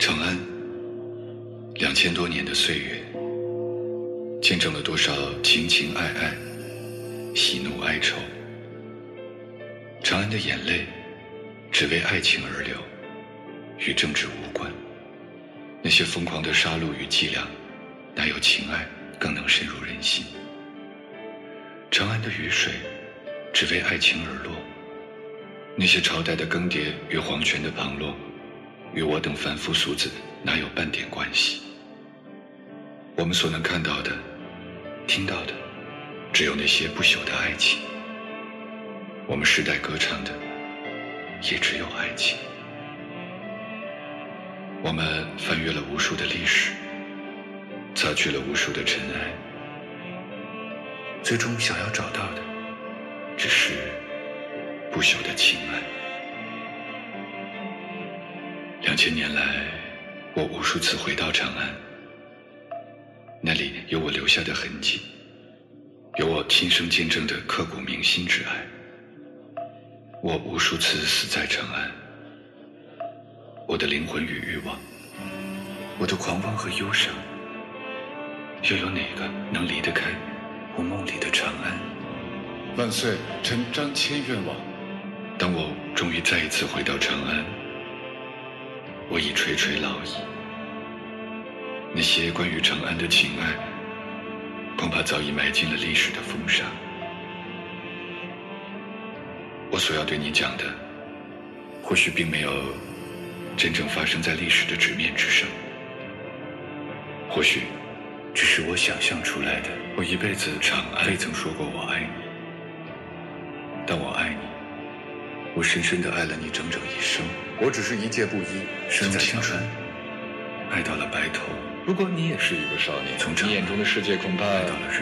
长安，两千多年的岁月，见证了多少情情爱爱、喜怒哀愁。长安的眼泪，只为爱情而流，与政治无关。那些疯狂的杀戮与伎俩，哪有情爱更能深入人心？长安的雨水，只为爱情而落。那些朝代的更迭与皇权的旁落。与我等凡夫俗子哪有半点关系？我们所能看到的、听到的，只有那些不朽的爱情。我们世代歌唱的，也只有爱情。我们翻阅了无数的历史，擦去了无数的尘埃，最终想要找到的，只是不朽的情爱。两千年来，我无数次回到长安，那里有我留下的痕迹，有我亲身见证的刻骨铭心之爱。我无数次死在长安，我的灵魂与欲望，我的狂妄和忧伤，又有哪个能离得开我梦里的长安？万岁，臣张骞愿望。当我终于再一次回到长安。我已垂垂老矣，那些关于长安的情爱，恐怕早已埋进了历史的风沙。我所要对你讲的，或许并没有真正发生在历史的纸面之上，或许只是我想象出来的。我一辈子长安未曾说过我爱你，但我爱你。我深深的爱了你整整一生，我只是一介布衣，从青春爱到了白头。如果你也是一个少年，从你眼中的世界恐怕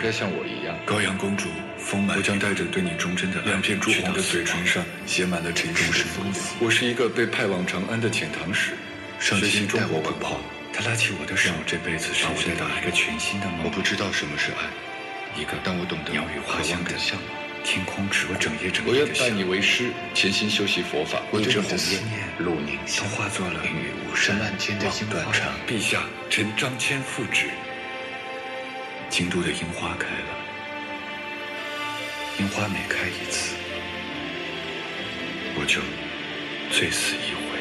该像我一样。高阳公主，丰满，我将带着对你忠贞的两片朱红的嘴唇上写满了沉重的风雨。我是一个被派往长安的遣唐使，上天待我稳厚，他拉起我的手，让我这辈子把我带到一个全新的梦。我不知道什么是爱，一个但我懂得鸟语花香的向往。天空只为整夜整夜的想，我要拜你为师，潜心修习佛法。我对你的思念，陆宁都化作了云雨巫山，望断肠。陛下，臣张骞复旨。京都的樱花开了，樱花每开一次，我就醉死一回。